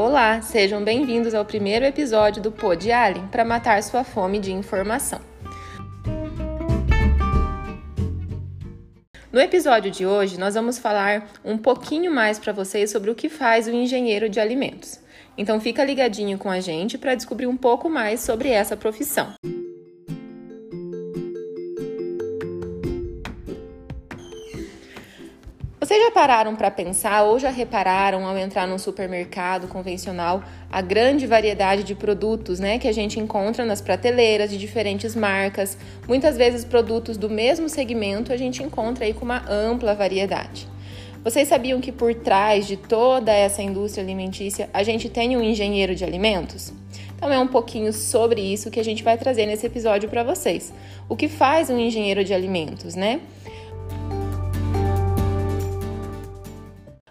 Olá, sejam bem-vindos ao primeiro episódio do Pod Alien para matar sua fome de informação. No episódio de hoje, nós vamos falar um pouquinho mais para vocês sobre o que faz o engenheiro de alimentos. Então fica ligadinho com a gente para descobrir um pouco mais sobre essa profissão. Vocês já pararam para pensar ou já repararam ao entrar num supermercado convencional a grande variedade de produtos, né, que a gente encontra nas prateleiras de diferentes marcas? Muitas vezes produtos do mesmo segmento a gente encontra aí com uma ampla variedade. Vocês sabiam que por trás de toda essa indústria alimentícia a gente tem um engenheiro de alimentos? Então é um pouquinho sobre isso que a gente vai trazer nesse episódio para vocês. O que faz um engenheiro de alimentos, né?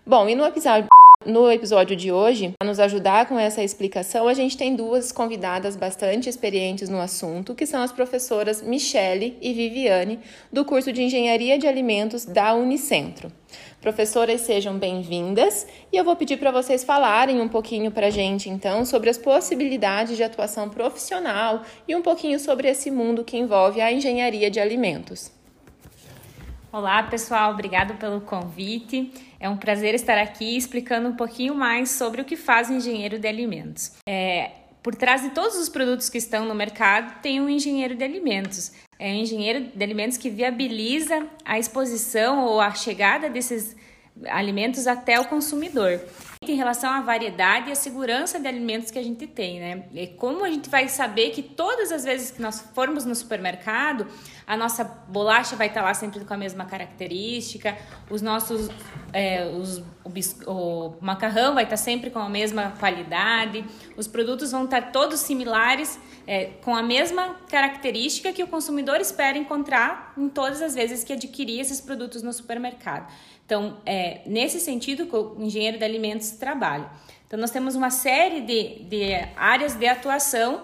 Bom, e no episódio, no episódio de hoje, para nos ajudar com essa explicação, a gente tem duas convidadas bastante experientes no assunto, que são as professoras Michele e Viviane, do curso de Engenharia de Alimentos da Unicentro. Professoras, sejam bem-vindas e eu vou pedir para vocês falarem um pouquinho para a gente, então, sobre as possibilidades de atuação profissional e um pouquinho sobre esse mundo que envolve a engenharia de alimentos. Olá, pessoal, obrigado pelo convite. É um prazer estar aqui explicando um pouquinho mais sobre o que faz o engenheiro de alimentos. É, por trás de todos os produtos que estão no mercado, tem um engenheiro de alimentos. É um engenheiro de alimentos que viabiliza a exposição ou a chegada desses alimentos até o consumidor. Em relação à variedade e à segurança de alimentos que a gente tem, né? E como a gente vai saber que todas as vezes que nós formos no supermercado, a nossa bolacha vai estar lá sempre com a mesma característica, os nossos é, os, o, o, macarrão vai estar sempre com a mesma qualidade, os produtos vão estar todos similares, é, com a mesma característica que o consumidor espera encontrar em todas as vezes que adquirir esses produtos no supermercado. Então, é nesse sentido o engenheiro de alimentos trabalha. Então, nós temos uma série de, de áreas de atuação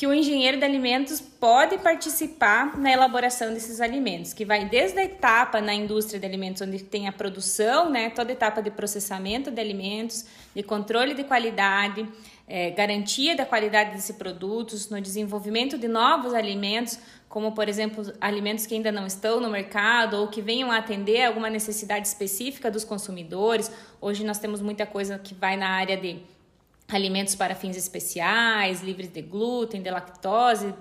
que o engenheiro de alimentos pode participar na elaboração desses alimentos, que vai desde a etapa na indústria de alimentos, onde tem a produção, né, toda a etapa de processamento de alimentos, de controle de qualidade, é, garantia da qualidade desses produtos, no desenvolvimento de novos alimentos, como por exemplo alimentos que ainda não estão no mercado ou que venham a atender alguma necessidade específica dos consumidores. Hoje nós temos muita coisa que vai na área de alimentos para fins especiais, livres de glúten, de lactose,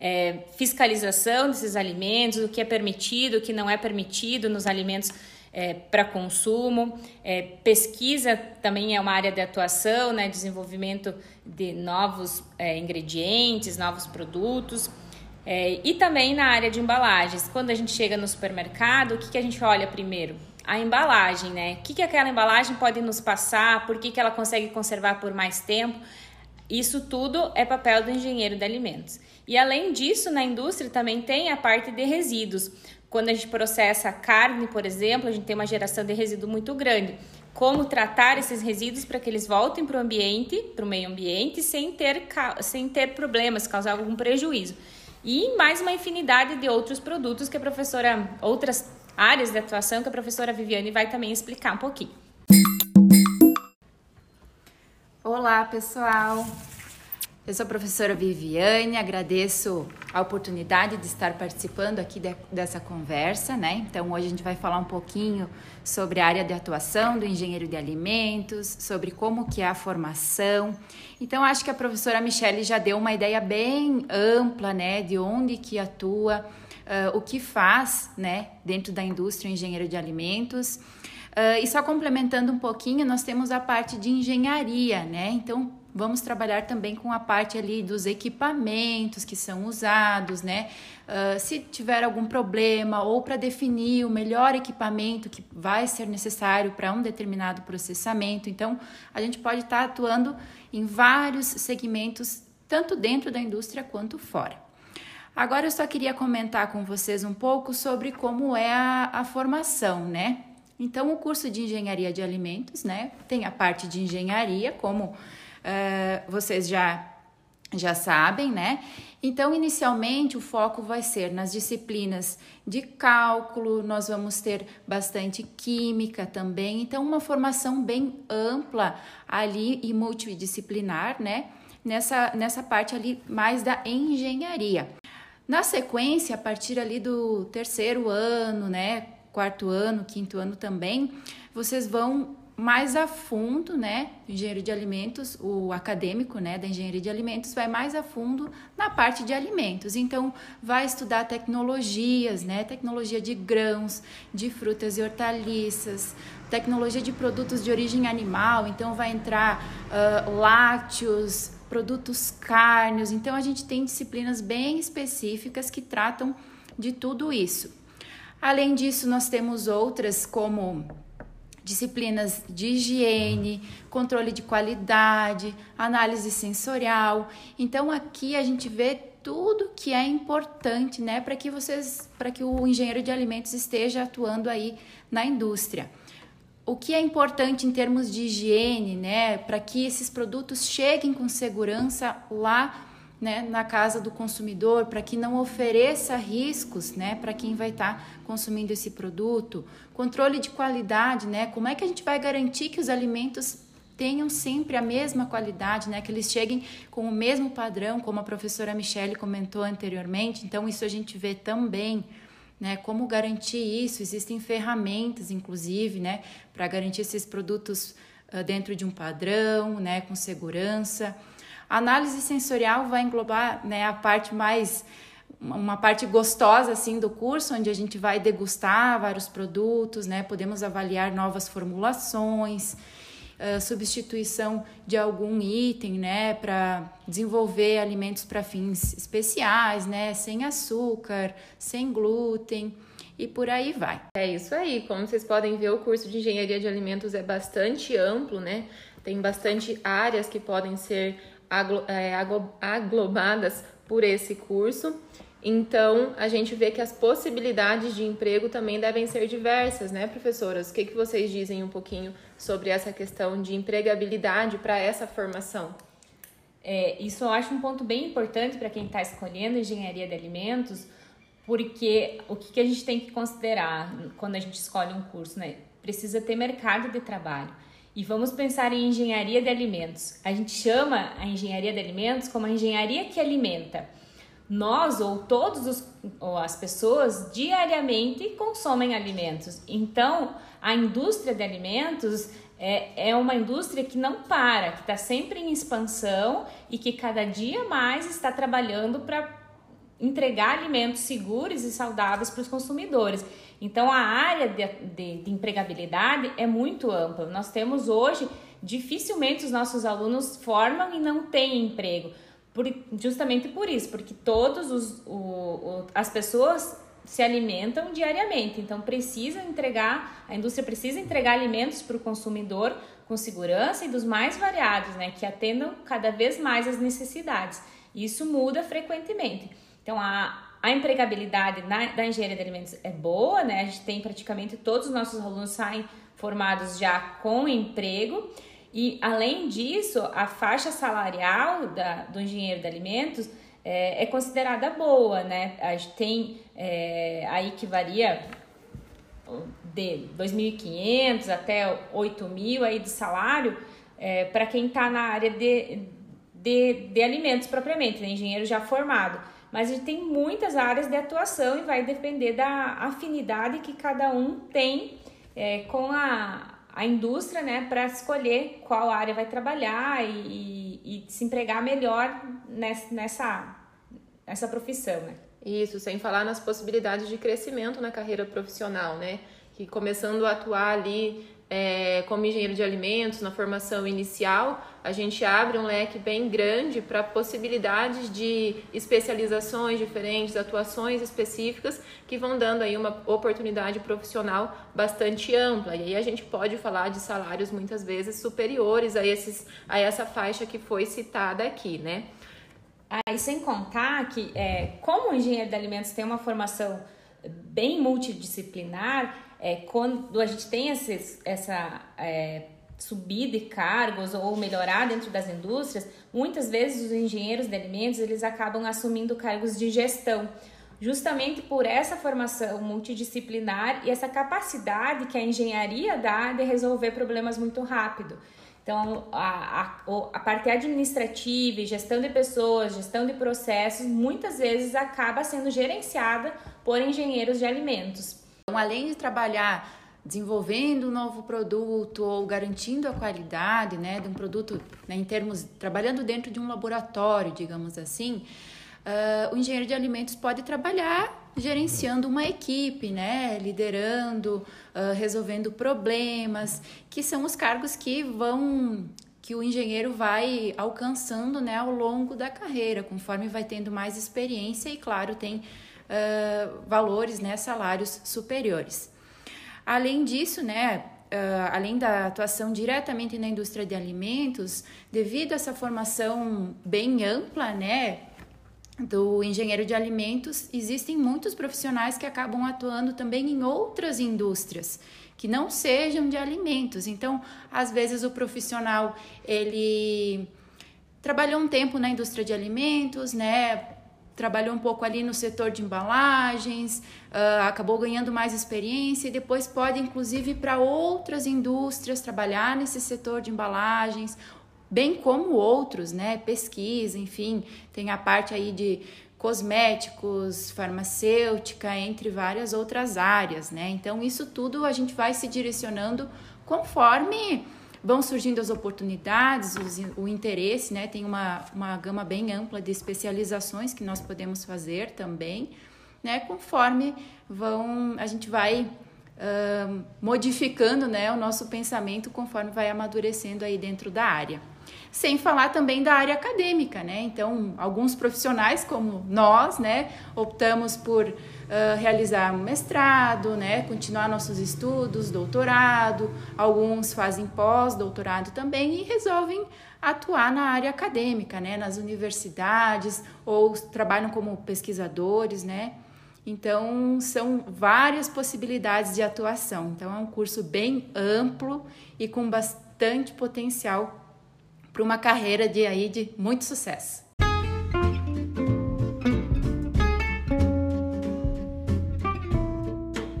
é, fiscalização desses alimentos, o que é permitido, o que não é permitido nos alimentos é, para consumo. É, pesquisa também é uma área de atuação, né, desenvolvimento de novos é, ingredientes, novos produtos. É, e também na área de embalagens. Quando a gente chega no supermercado, o que, que a gente olha primeiro? a embalagem, né? O que, que aquela embalagem pode nos passar, por que, que ela consegue conservar por mais tempo. Isso tudo é papel do engenheiro de alimentos. E além disso, na indústria também tem a parte de resíduos. Quando a gente processa carne, por exemplo, a gente tem uma geração de resíduo muito grande. Como tratar esses resíduos para que eles voltem para o ambiente, para o meio ambiente, sem ter, sem ter problemas, causar algum prejuízo. E mais uma infinidade de outros produtos que a professora, outras áreas de atuação que a professora Viviane vai também explicar um pouquinho. Olá, pessoal. Eu sou a professora Viviane, agradeço a oportunidade de estar participando aqui de, dessa conversa, né? Então, hoje a gente vai falar um pouquinho sobre a área de atuação do engenheiro de alimentos, sobre como que é a formação. Então, acho que a professora Michele já deu uma ideia bem ampla, né, de onde que atua uh, o que faz né, dentro da indústria engenheiro de alimentos. Uh, e só complementando um pouquinho, nós temos a parte de engenharia, né? Então, vamos trabalhar também com a parte ali dos equipamentos que são usados, né? Uh, se tiver algum problema ou para definir o melhor equipamento que vai ser necessário para um determinado processamento. Então, a gente pode estar tá atuando em vários segmentos, tanto dentro da indústria quanto fora. Agora eu só queria comentar com vocês um pouco sobre como é a, a formação, né? Então, o curso de engenharia de alimentos, né, tem a parte de engenharia, como uh, vocês já já sabem, né? Então, inicialmente, o foco vai ser nas disciplinas de cálculo, nós vamos ter bastante química também. Então, uma formação bem ampla ali e multidisciplinar, né? Nessa, nessa parte ali mais da engenharia. Na sequência, a partir ali do terceiro ano, né? Quarto ano, quinto ano também, vocês vão mais a fundo, né? Engenheiro de alimentos, o acadêmico, né, da engenharia de alimentos vai mais a fundo na parte de alimentos. Então, vai estudar tecnologias, né? Tecnologia de grãos, de frutas e hortaliças, tecnologia de produtos de origem animal. Então, vai entrar uh, lácteos, produtos cárneos. Então, a gente tem disciplinas bem específicas que tratam de tudo isso. Além disso, nós temos outras como disciplinas de higiene, controle de qualidade, análise sensorial. Então aqui a gente vê tudo que é importante, né, para que vocês, para que o engenheiro de alimentos esteja atuando aí na indústria. O que é importante em termos de higiene, né, para que esses produtos cheguem com segurança lá né, na casa do consumidor, para que não ofereça riscos né, para quem vai estar tá consumindo esse produto. Controle de qualidade, né, como é que a gente vai garantir que os alimentos tenham sempre a mesma qualidade, né, que eles cheguem com o mesmo padrão, como a professora Michele comentou anteriormente. Então, isso a gente vê também. Né, como garantir isso? Existem ferramentas, inclusive, né, para garantir esses produtos uh, dentro de um padrão, né, com segurança. A análise sensorial vai englobar né, a parte mais uma parte gostosa assim do curso, onde a gente vai degustar vários produtos, né? Podemos avaliar novas formulações, uh, substituição de algum item, né? Para desenvolver alimentos para fins especiais, né? Sem açúcar, sem glúten e por aí vai. É isso aí. Como vocês podem ver, o curso de engenharia de alimentos é bastante amplo, né? Tem bastante áreas que podem ser é, aglobadas por esse curso. Então, a gente vê que as possibilidades de emprego também devem ser diversas, né, professoras? O que, que vocês dizem um pouquinho sobre essa questão de empregabilidade para essa formação? É, isso eu acho um ponto bem importante para quem está escolhendo engenharia de alimentos, porque o que, que a gente tem que considerar quando a gente escolhe um curso, né? Precisa ter mercado de trabalho. E vamos pensar em engenharia de alimentos. A gente chama a engenharia de alimentos como a engenharia que alimenta. Nós ou todos os, ou as pessoas diariamente consomem alimentos. Então, a indústria de alimentos é, é uma indústria que não para, que está sempre em expansão e que cada dia mais está trabalhando para entregar alimentos seguros e saudáveis para os consumidores. Então, a área de, de, de, empregabilidade é muito ampla. Nós temos hoje, dificilmente os nossos alunos formam e não têm emprego. Por, justamente por isso, porque todos as pessoas se alimentam diariamente, então precisa entregar, a indústria precisa entregar alimentos para o consumidor com segurança e dos mais variados, né, que atendam cada vez mais as necessidades. Isso muda frequentemente. Então, a, a empregabilidade na, da engenharia de alimentos é boa, né? A gente tem praticamente todos os nossos alunos saem formados já com emprego. E além disso, a faixa salarial da, do engenheiro de alimentos é, é considerada boa, né? A gente tem é, aí que varia de 2.500 até 8.000 aí de salário é, para quem está na área de, de, de alimentos propriamente, né? engenheiro já formado mas a gente tem muitas áreas de atuação e vai depender da afinidade que cada um tem é, com a, a indústria, né, para escolher qual área vai trabalhar e, e, e se empregar melhor nessa, nessa, nessa profissão, né. Isso, sem falar nas possibilidades de crescimento na carreira profissional, né? Que começando a atuar ali é, como engenheiro de alimentos, na formação inicial, a gente abre um leque bem grande para possibilidades de especializações diferentes, atuações específicas que vão dando aí uma oportunidade profissional bastante ampla. E aí a gente pode falar de salários muitas vezes superiores a, esses, a essa faixa que foi citada aqui, né? Aí sem contar que, é, como o engenheiro de alimentos tem uma formação bem multidisciplinar, é, quando a gente tem esses, essa, é, subir de cargos ou melhorar dentro das indústrias, muitas vezes os engenheiros de alimentos eles acabam assumindo cargos de gestão, justamente por essa formação multidisciplinar e essa capacidade que a engenharia dá de resolver problemas muito rápido. Então, a, a, a parte administrativa, gestão de pessoas, gestão de processos, muitas vezes acaba sendo gerenciada por engenheiros de alimentos. Então, além de trabalhar desenvolvendo um novo produto ou garantindo a qualidade né, de um produto né, em termos trabalhando dentro de um laboratório, digamos assim, uh, o engenheiro de alimentos pode trabalhar gerenciando uma equipe, né, liderando, uh, resolvendo problemas, que são os cargos que vão que o engenheiro vai alcançando né, ao longo da carreira, conforme vai tendo mais experiência e, claro, tem uh, valores, né, salários superiores. Além disso, né, uh, além da atuação diretamente na indústria de alimentos, devido a essa formação bem ampla, né, do engenheiro de alimentos, existem muitos profissionais que acabam atuando também em outras indústrias que não sejam de alimentos. Então, às vezes o profissional ele trabalhou um tempo na indústria de alimentos, né? trabalhou um pouco ali no setor de embalagens, uh, acabou ganhando mais experiência e depois pode, inclusive, para outras indústrias trabalhar nesse setor de embalagens, bem como outros, né? Pesquisa, enfim, tem a parte aí de cosméticos, farmacêutica, entre várias outras áreas, né? Então, isso tudo a gente vai se direcionando conforme vão surgindo as oportunidades, o interesse, né? Tem uma, uma gama bem ampla de especializações que nós podemos fazer também, né? Conforme vão, a gente vai modificando, né? O nosso pensamento conforme vai amadurecendo aí dentro da área. Sem falar também da área acadêmica, né? Então, alguns profissionais como nós, né, optamos por uh, realizar um mestrado, né, continuar nossos estudos, doutorado, alguns fazem pós-doutorado também e resolvem atuar na área acadêmica, né, nas universidades ou trabalham como pesquisadores, né? Então, são várias possibilidades de atuação. Então, é um curso bem amplo e com bastante potencial para uma carreira de aí de muito sucesso.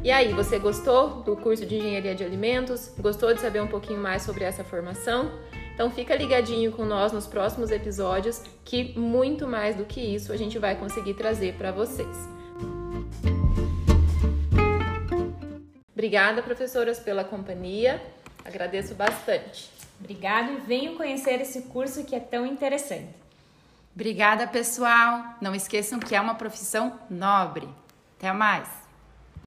E aí, você gostou do curso de Engenharia de Alimentos? Gostou de saber um pouquinho mais sobre essa formação? Então fica ligadinho com nós nos próximos episódios, que muito mais do que isso a gente vai conseguir trazer para vocês. Obrigada, professoras, pela companhia. Agradeço bastante. Obrigado e venham conhecer esse curso que é tão interessante. Obrigada, pessoal. Não esqueçam que é uma profissão nobre. Até mais.